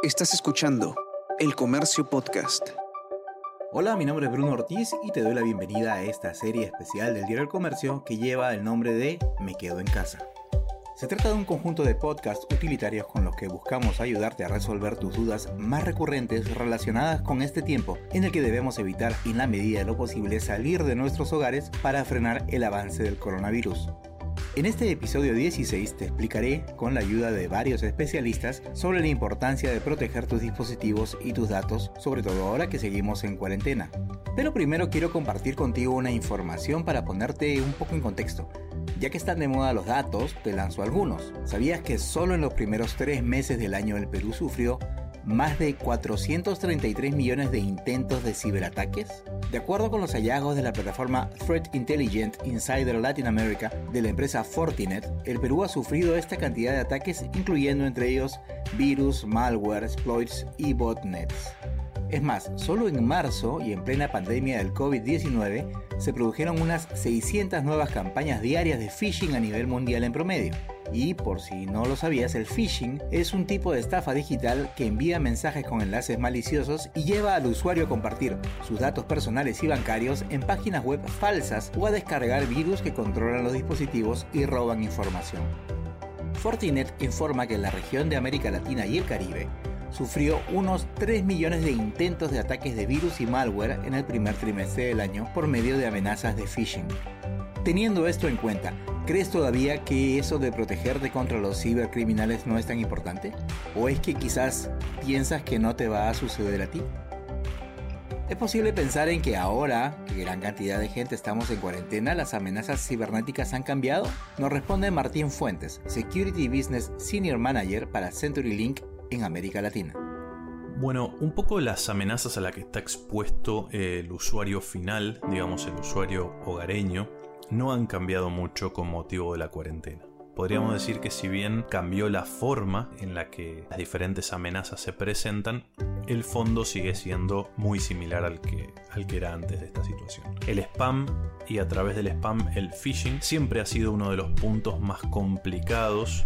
Estás escuchando El Comercio Podcast. Hola, mi nombre es Bruno Ortiz y te doy la bienvenida a esta serie especial del Diario del Comercio que lleva el nombre de Me Quedo en Casa. Se trata de un conjunto de podcasts utilitarios con los que buscamos ayudarte a resolver tus dudas más recurrentes relacionadas con este tiempo en el que debemos evitar en la medida de lo posible salir de nuestros hogares para frenar el avance del coronavirus. En este episodio 16 te explicaré, con la ayuda de varios especialistas, sobre la importancia de proteger tus dispositivos y tus datos, sobre todo ahora que seguimos en cuarentena. Pero primero quiero compartir contigo una información para ponerte un poco en contexto. Ya que están de moda los datos, te lanzo algunos. ¿Sabías que solo en los primeros tres meses del año el Perú sufrió más de 433 millones de intentos de ciberataques? De acuerdo con los hallazgos de la plataforma Threat Intelligent Insider Latin America de la empresa Fortinet, el Perú ha sufrido esta cantidad de ataques, incluyendo entre ellos virus, malware, exploits y botnets. Es más, solo en marzo y en plena pandemia del COVID-19 se produjeron unas 600 nuevas campañas diarias de phishing a nivel mundial en promedio. Y por si no lo sabías, el phishing es un tipo de estafa digital que envía mensajes con enlaces maliciosos y lleva al usuario a compartir sus datos personales y bancarios en páginas web falsas o a descargar virus que controlan los dispositivos y roban información. Fortinet informa que la región de América Latina y el Caribe sufrió unos 3 millones de intentos de ataques de virus y malware en el primer trimestre del año por medio de amenazas de phishing. Teniendo esto en cuenta, ¿crees todavía que eso de protegerte contra los cibercriminales no es tan importante? ¿O es que quizás piensas que no te va a suceder a ti? Es posible pensar en que ahora que gran cantidad de gente estamos en cuarentena, las amenazas cibernéticas han cambiado. Nos responde Martín Fuentes, Security Business Senior Manager para CenturyLink en América Latina. Bueno, un poco las amenazas a las que está expuesto el usuario final, digamos el usuario hogareño, no han cambiado mucho con motivo de la cuarentena. Podríamos decir que si bien cambió la forma en la que las diferentes amenazas se presentan, el fondo sigue siendo muy similar al que, al que era antes de esta situación. El spam y a través del spam el phishing siempre ha sido uno de los puntos más complicados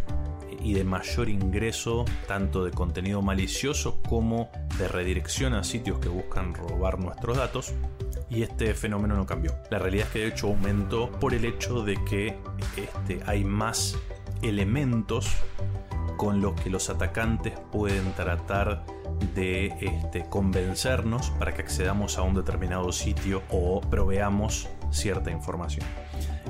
y de mayor ingreso tanto de contenido malicioso como de redirección a sitios que buscan robar nuestros datos y este fenómeno no cambió. La realidad es que de hecho aumentó por el hecho de que este, hay más elementos con los que los atacantes pueden tratar de este, convencernos para que accedamos a un determinado sitio o proveamos cierta información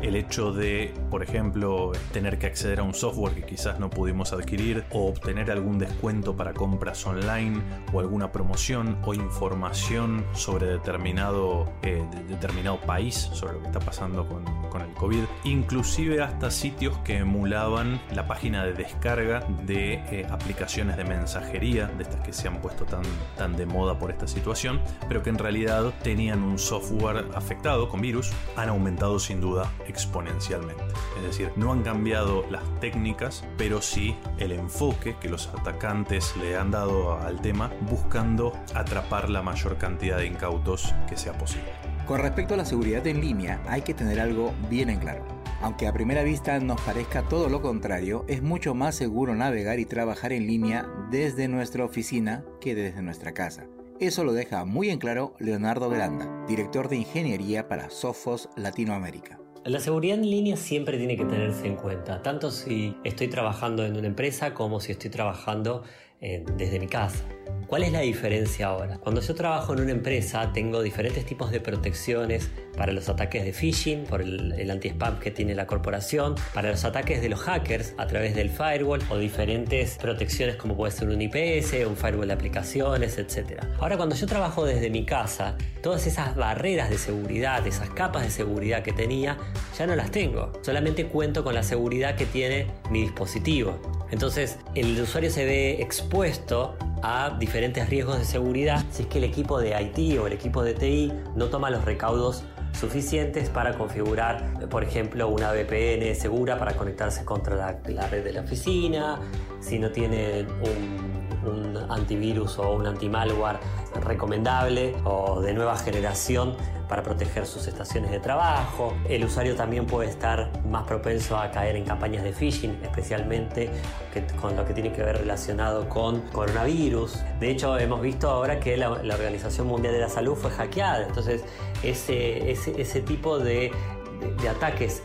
el hecho de, por ejemplo, tener que acceder a un software que quizás no pudimos adquirir o obtener algún descuento para compras online o alguna promoción o información sobre determinado, eh, determinado país, sobre lo que está pasando con, el COVID, inclusive hasta sitios que emulaban la página de descarga de eh, aplicaciones de mensajería, de estas que se han puesto tan, tan de moda por esta situación, pero que en realidad tenían un software afectado con virus, han aumentado sin duda exponencialmente. Es decir, no han cambiado las técnicas, pero sí el enfoque que los atacantes le han dado al tema buscando atrapar la mayor cantidad de incautos que sea posible. Con respecto a la seguridad en línea, hay que tener algo bien en claro. Aunque a primera vista nos parezca todo lo contrario, es mucho más seguro navegar y trabajar en línea desde nuestra oficina que desde nuestra casa. Eso lo deja muy en claro Leonardo Granda, director de ingeniería para Sophos Latinoamérica. La seguridad en línea siempre tiene que tenerse en cuenta, tanto si estoy trabajando en una empresa como si estoy trabajando eh, desde mi casa. ¿Cuál es la diferencia ahora? Cuando yo trabajo en una empresa tengo diferentes tipos de protecciones para los ataques de phishing, por el, anti-spam que tiene la corporación, para los ataques de los hackers a través del firewall o diferentes protecciones como puede ser un IPS, un firewall de aplicaciones, etc. Ahora cuando yo trabajo desde mi casa, todas esas barreras de seguridad, esas capas de seguridad que tenía, ya no las tengo. Solamente cuento con la seguridad que tiene mi dispositivo. Entonces el usuario se ve expuesto a diferentes riesgos de seguridad. Si es que el equipo de IT o el equipo de TI no toma los recaudos suficientes para configurar, por ejemplo, una VPN segura para conectarse contra la, red de la oficina, si no tienen un un antivirus o un antimalware recomendable o de nueva generación para proteger sus estaciones de trabajo. El usuario también puede estar más propenso a caer en campañas de phishing, especialmente con lo que tiene que ver relacionado con coronavirus. De hecho, hemos visto ahora que la, Organización Mundial de la Salud fue hackeada. Entonces, ese, ese, tipo de ataques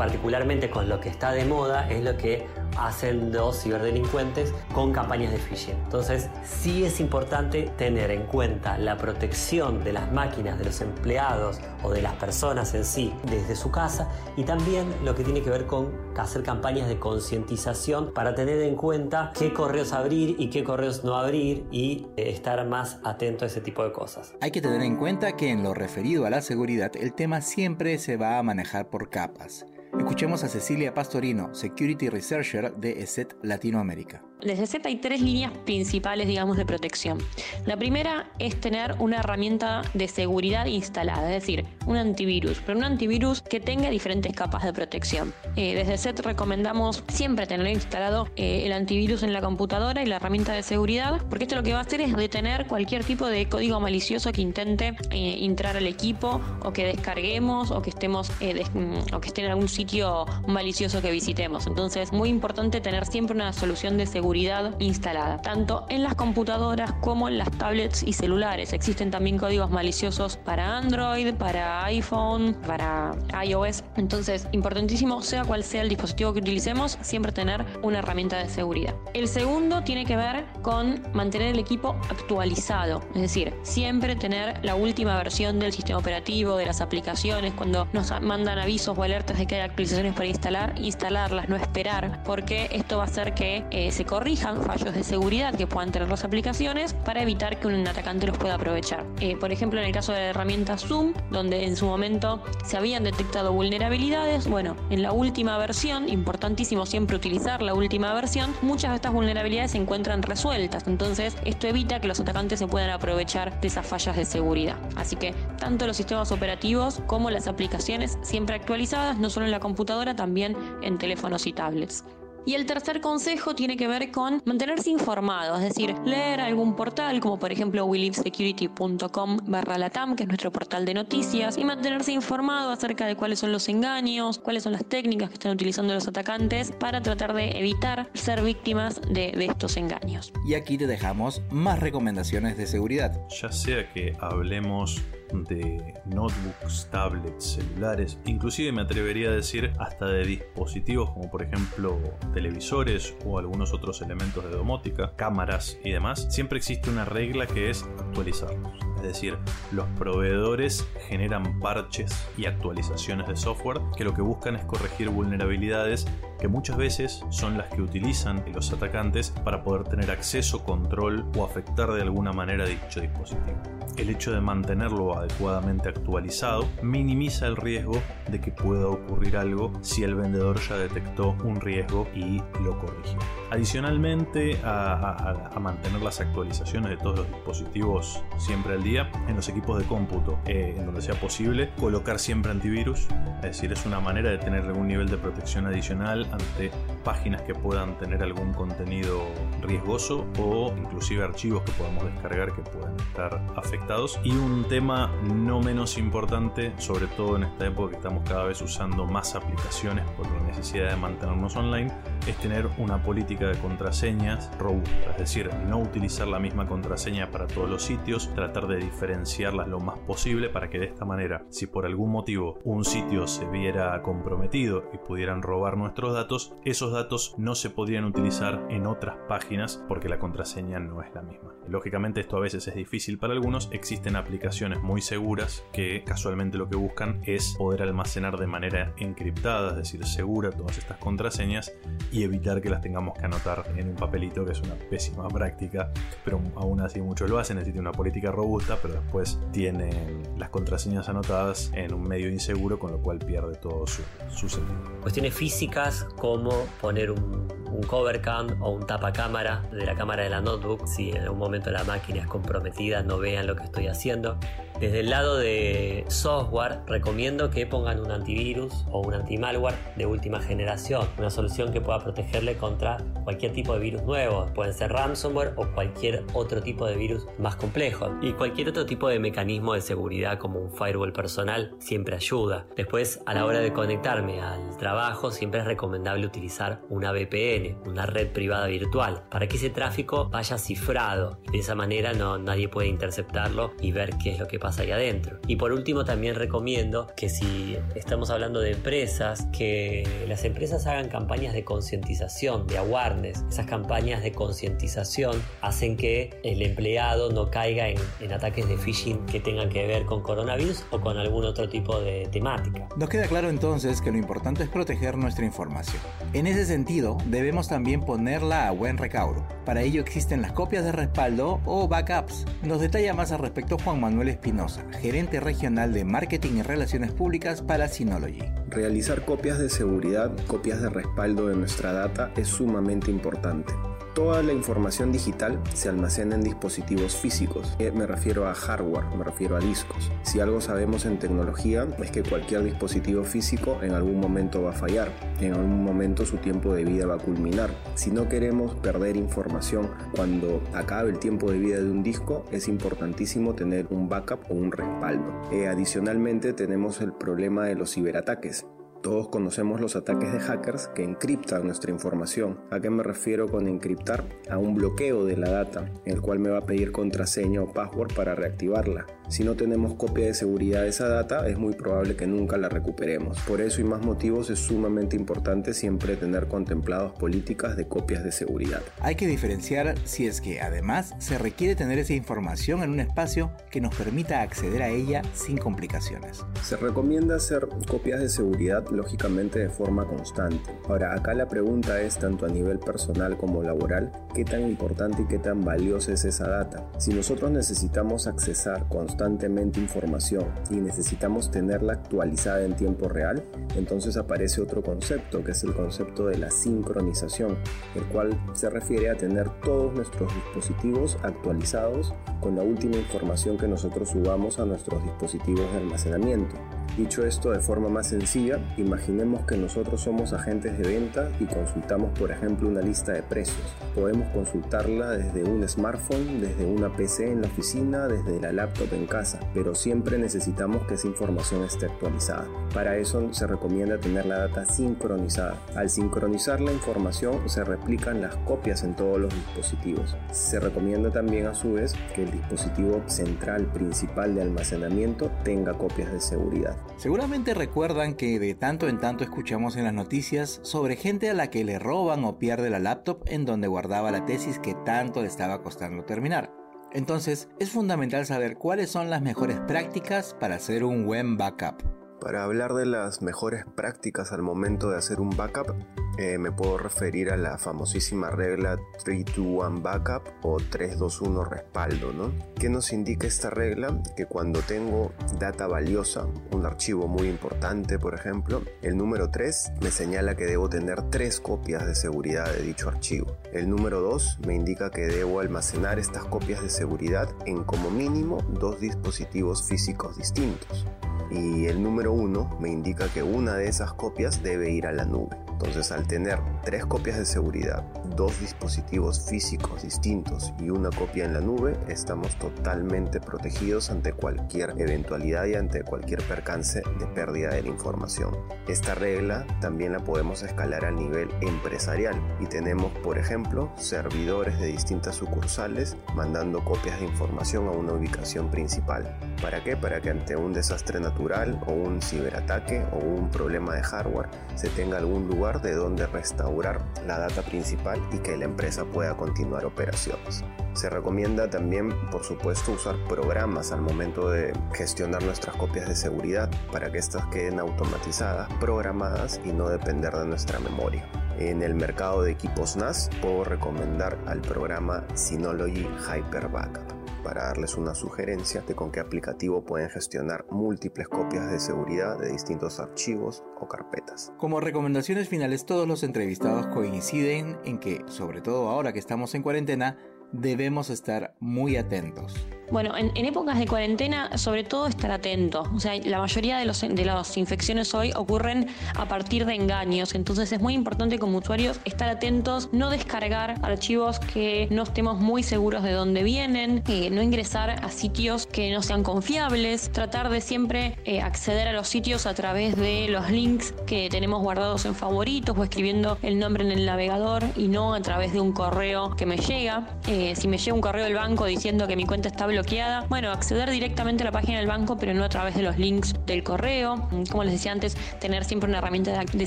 particularmente con lo que está de moda, es lo que hacen los ciberdelincuentes con campañas de phishing. Entonces, sí es importante tener en cuenta la protección de las máquinas, de los empleados o de las personas en sí desde su casa y también lo que tiene que ver con hacer campañas de concientización para tener en cuenta qué correos abrir y qué correos no abrir y eh, estar más atento a ese tipo de cosas. Hay que tener en cuenta que en lo referido a la seguridad el tema siempre se va a manejar por capas. Escuchemos a Cecilia Pastorino, Security Researcher de ESET Latinoamérica. Desde ESET hay tres líneas principales, digamos, de protección. La primera es tener una herramienta de seguridad instalada, es decir, un antivirus, pero un antivirus que tenga diferentes capas de protección. Eh, desde ESET recomendamos siempre tener instalado eh, el antivirus en la computadora y la herramienta de seguridad, porque esto lo que va a hacer es detener cualquier tipo de código malicioso que intente eh, entrar al equipo o que descarguemos o que estemos mm, o que esté en algún sitio malicioso que visitemos. Entonces, muy importante tener siempre una solución de seguridad instalada, tanto en las computadoras como en las tablets y celulares. Existen también códigos maliciosos para Android, para iPhone, para iOS. Entonces, importantísimo, sea cual sea el dispositivo que utilicemos, siempre tener una herramienta de seguridad. El segundo tiene que ver con mantener el equipo actualizado, es decir, siempre tener la última versión del sistema operativo, de las aplicaciones, cuando nos mandan avisos o alertas de que hay actualizaciones para instalar, instalarlas, no esperar, porque esto va a hacer que eh, se corrijan fallos de seguridad que puedan tener las aplicaciones para evitar que un atacante los pueda aprovechar. Eh, por ejemplo, en el caso de la herramienta Zoom, donde en su momento se habían detectado vulnerabilidades, bueno, en la última versión, importantísimo siempre utilizar la última versión, muchas de estas vulnerabilidades se encuentran resueltas, entonces esto evita que los atacantes se puedan aprovechar de esas fallas de seguridad. Así que tanto los sistemas operativos como las aplicaciones siempre actualizadas, no solo en la computadora, también en teléfonos y tablets. Y el tercer consejo tiene que ver con mantenerse informado, es decir, leer algún portal como por ejemplo willivesecurity.com barra latam, que es nuestro portal de noticias, y mantenerse informado acerca de cuáles son los engaños, cuáles son las técnicas que están utilizando los atacantes para tratar de evitar ser víctimas de, de estos engaños. Y aquí te dejamos más recomendaciones de seguridad. Ya sea que hablemos de notebooks, tablets, celulares, inclusive me atrevería a decir hasta de dispositivos como por ejemplo televisores o algunos otros elementos de domótica, cámaras y demás, siempre existe una regla que es actualizarlos. Es decir, los proveedores generan parches y actualizaciones de software que lo que buscan es corregir vulnerabilidades que muchas veces son las que utilizan los atacantes para poder tener acceso, control o afectar de alguna manera dicho dispositivo. El hecho de mantenerlo adecuadamente actualizado minimiza el riesgo de que pueda ocurrir algo si el vendedor ya detectó un riesgo y lo corrigió. Adicionalmente a, mantener las actualizaciones de todos los dispositivos siempre al día, en los equipos de cómputo, eh, en donde sea posible, colocar siempre antivirus, es decir, es una manera de tener algún nivel de protección adicional ante páginas que puedan tener algún contenido riesgoso o inclusive archivos que podamos descargar que puedan estar afectados. Y un tema no menos importante, sobre todo en esta época que estamos cada vez usando más aplicaciones por la necesidad de mantenernos online, es tener una política de contraseñas robusta, es decir, no utilizar la misma contraseña para todos los sitios, tratar de diferenciarlas lo más posible para que de esta manera, si por algún motivo un sitio se viera comprometido y pudieran robar nuestros datos, esos datos no se podrían utilizar en otras páginas porque la contraseña no es la misma. Lógicamente esto a veces es difícil para algunos, existen aplicaciones muy seguras que casualmente lo que buscan es poder almacenar de manera encriptada, es decir, segura todas estas contraseñas y evitar que las tengamos que anotar en un papelito, que es una pésima práctica, pero aún así muchos lo hacen, necesita una política robusta, pero después tienen las contraseñas anotadas en un medio inseguro, con lo cual pierde todo su, su sentido. Cuestiones físicas como poner un un cover cam o un tapa cámara de la cámara de la notebook si en algún momento la máquina es comprometida, no vean lo que estoy haciendo. Desde el lado de software, recomiendo que pongan un antivirus o un antimalware de última generación, una solución que pueda protegerle contra cualquier tipo de virus nuevo. Pueden ser ransomware o cualquier otro tipo de virus más complejo. Y cualquier otro tipo de mecanismo de seguridad como un firewall personal siempre ayuda. Después, a la hora de conectarme al trabajo, siempre es recomendable utilizar una VPN, una red privada virtual, para que ese tráfico vaya cifrado. De esa manera no, nadie puede interceptarlo y ver qué es lo que pasa ahí adentro. Y por último también recomiendo que si estamos hablando de empresas, que las empresas hagan campañas de concientización, de awareness. Esas campañas de concientización hacen que el empleado no caiga en, en ataques de phishing que tengan que ver con coronavirus o con algún otro tipo de temática. Nos queda claro entonces que lo importante es proteger nuestra información. En ese sentido, debemos también ponerla a buen recaudo. Para ello existen las copias de respaldo o backups. Nos detalla más al respecto Juan Manuel Espinosa gerente regional de Marketing y Relaciones Públicas para Synology. Realizar copias de seguridad, copias de respaldo de nuestra data es sumamente importante. Toda la información digital se almacena en dispositivos físicos. Eh, me refiero a hardware, me refiero a discos. Si algo sabemos en tecnología es que cualquier dispositivo físico en algún momento va a fallar, en algún momento su tiempo de vida va a culminar. Si no queremos perder información cuando acabe el tiempo de vida de un disco, es importantísimo tener un backup o un respaldo. Eh, adicionalmente tenemos el problema de los ciberataques. Todos conocemos los ataques de hackers que encriptan nuestra información. ¿A qué me refiero con encriptar? A un bloqueo de la data, el cual me va a pedir contraseña o password para reactivarla. Si no tenemos copia de seguridad de esa data, es muy probable que nunca la recuperemos. Por eso y más motivos es sumamente importante siempre tener contemplados políticas de copias de seguridad. Hay que diferenciar si es que además se requiere tener esa información en un espacio que nos permita acceder a ella sin complicaciones. Se recomienda hacer copias de seguridad lógicamente de forma constante. Ahora, acá la pregunta es tanto a nivel personal como laboral, qué tan importante y qué tan valiosa es esa data. Si nosotros necesitamos accesar constantemente información y necesitamos tenerla actualizada en tiempo real, entonces aparece otro concepto que es el concepto de la sincronización, el cual se refiere a tener todos nuestros dispositivos actualizados con la última información que nosotros subamos a nuestros dispositivos de almacenamiento. Dicho esto de forma más sencilla, imaginemos que nosotros somos agentes de venta y consultamos por ejemplo una lista de precios. Podemos consultarla desde un smartphone, desde una PC en la oficina, desde la laptop en casa, pero siempre necesitamos que esa información esté actualizada. Para eso se recomienda tener la data sincronizada. Al sincronizar la información se replican las copias en todos los dispositivos. Se recomienda también a su vez que el dispositivo central principal de almacenamiento tenga copias de seguridad. Seguramente recuerdan que de tanto en tanto escuchamos en las noticias sobre gente a la que le roban o pierde la laptop en donde guardaba la tesis que tanto le estaba costando terminar. Entonces, es fundamental saber cuáles son las mejores prácticas para hacer un buen backup. Para hablar de las mejores prácticas al momento de hacer un backup, eh, me puedo referir a la famosísima regla 321 backup o 321 respaldo, ¿no? ¿Qué nos indica esta regla? Que cuando tengo data valiosa, un archivo muy importante, por ejemplo, el número 3 me señala que debo tener tres copias de seguridad de dicho archivo. El número 2 me indica que debo almacenar estas copias de seguridad en como mínimo dos dispositivos físicos distintos y el número 1 me indica que una de esas copias debe ir a la nube. Entonces al tener tres copias de seguridad, dos dispositivos físicos distintos y una copia en la nube, estamos totalmente protegidos ante cualquier eventualidad y ante cualquier percance de pérdida de la información. Esta regla también la podemos escalar a nivel empresarial y tenemos por ejemplo servidores de distintas sucursales mandando copias de información a una ubicación principal. ¿Para qué? Para que ante un desastre natural o un ciberataque o un problema de hardware se tenga algún lugar de donde restaurar la data principal y que la empresa pueda continuar operaciones. Se recomienda también, por supuesto, usar programas al momento de gestionar nuestras copias de seguridad para que éstas queden automatizadas, programadas y no depender de nuestra memoria. En el mercado de equipos NAS puedo recomendar al programa Synology Hyper Backup. Para darles una sugerencia de con qué aplicativo pueden gestionar múltiples copias de seguridad de distintos archivos o carpetas. Como recomendaciones finales, todos los entrevistados coinciden en que, sobre todo ahora que estamos en cuarentena, debemos estar muy atentos. Bueno, en, épocas de cuarentena, sobre todo estar atento. O sea, la mayoría de, los, las infecciones hoy ocurren a partir de engaños. Entonces es muy importante como usuarios estar atentos, no descargar archivos que no estemos muy seguros de dónde vienen, eh, no ingresar a sitios que no sean confiables, tratar de siempre eh, acceder a los sitios a través de los links que tenemos guardados en favoritos o escribiendo el nombre en el navegador y no a través de un correo que me llega. Eh, si me llega un correo del banco diciendo que mi cuenta está bloqueada, bueno, acceder directamente a la página del banco, pero no a través de los links del correo. Como les decía antes, tener siempre una herramienta de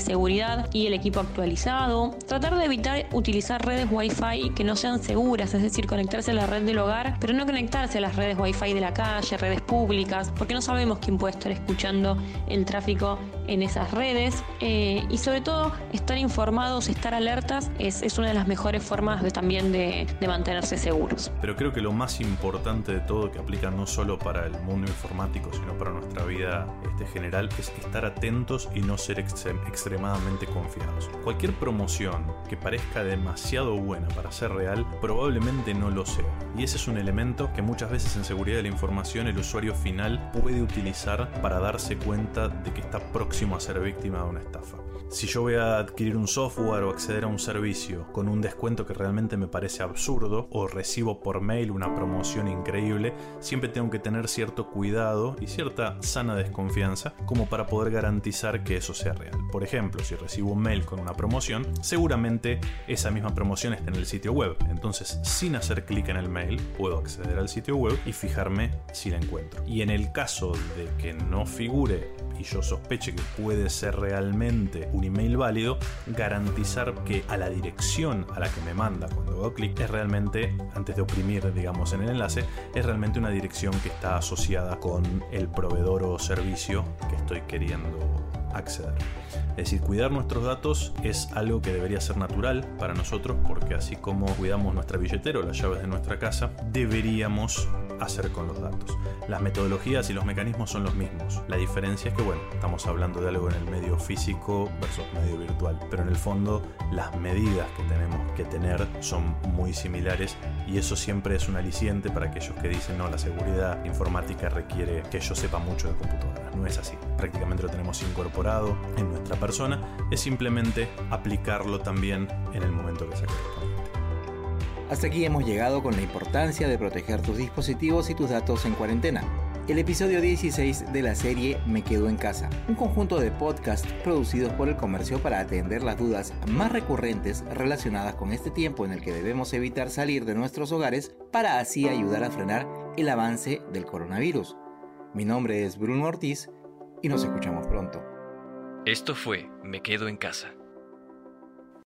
seguridad y el equipo actualizado. Tratar de evitar utilizar redes Wi-Fi que no sean seguras, es decir, conectarse a la red del hogar, pero no conectarse a las redes Wi-Fi de la calle, redes públicas, porque no sabemos quién puede estar escuchando el tráfico en esas redes. Eh, y sobre todo, estar informados, estar alertas, es, es una de las mejores formas también de, de mantenerse seguros. Pero creo que lo más importante de todo que aplica no solo para el mundo informático, sino para nuestra vida este, general, es estar atentos y no ser extremadamente confiados. Cualquier promoción que parezca demasiado buena para ser real, probablemente no lo sea. Y ese es un elemento que muchas veces en seguridad de la información el usuario final puede utilizar para darse cuenta de que está próximo a ser víctima de una estafa. Si yo voy a adquirir un software o acceder a un servicio con un descuento que realmente me parece absurdo o recibo por mail una promoción increíble, siempre tengo que tener cierto cuidado y cierta sana desconfianza como para poder garantizar que eso sea real. Por ejemplo, si recibo un mail con una promoción, seguramente esa misma promoción está en el sitio web. Entonces, sin hacer clic en el mail, puedo acceder al sitio web y fijarme si la encuentro. Y en el caso de que no figure y yo sospeche que puede ser realmente un email válido, garantizar que a la dirección a la que me manda cuando hago clic es realmente, antes de oprimir digamos en el enlace, es realmente una dirección que está asociada con el proveedor o servicio que estoy queriendo acceder. Es decir, cuidar nuestros datos es algo que debería ser natural para nosotros porque así como cuidamos nuestra billetera o las llaves de nuestra casa, deberíamos hacer con los datos. Las metodologías y los mecanismos son los mismos. La diferencia es que, bueno, estamos hablando de algo en el medio físico versus medio virtual, pero en el fondo las medidas que tenemos que tener son muy similares y eso siempre es un aliciente para aquellos que dicen, no, la seguridad informática requiere que yo sepa mucho de computadoras. No es así. Prácticamente lo tenemos incorporado en nuestra persona, es simplemente aplicarlo también en el momento que se corresponde. Hasta aquí hemos llegado con la importancia de proteger tus dispositivos y tus datos en cuarentena. El episodio 16 de la serie Me Quedo en Casa, un conjunto de podcasts producidos por el comercio para atender las dudas más recurrentes relacionadas con este tiempo en el que debemos evitar salir de nuestros hogares para así ayudar a frenar el avance del coronavirus. Mi nombre es Bruno Ortiz y nos escuchamos pronto. Esto fue Me Quedo en Casa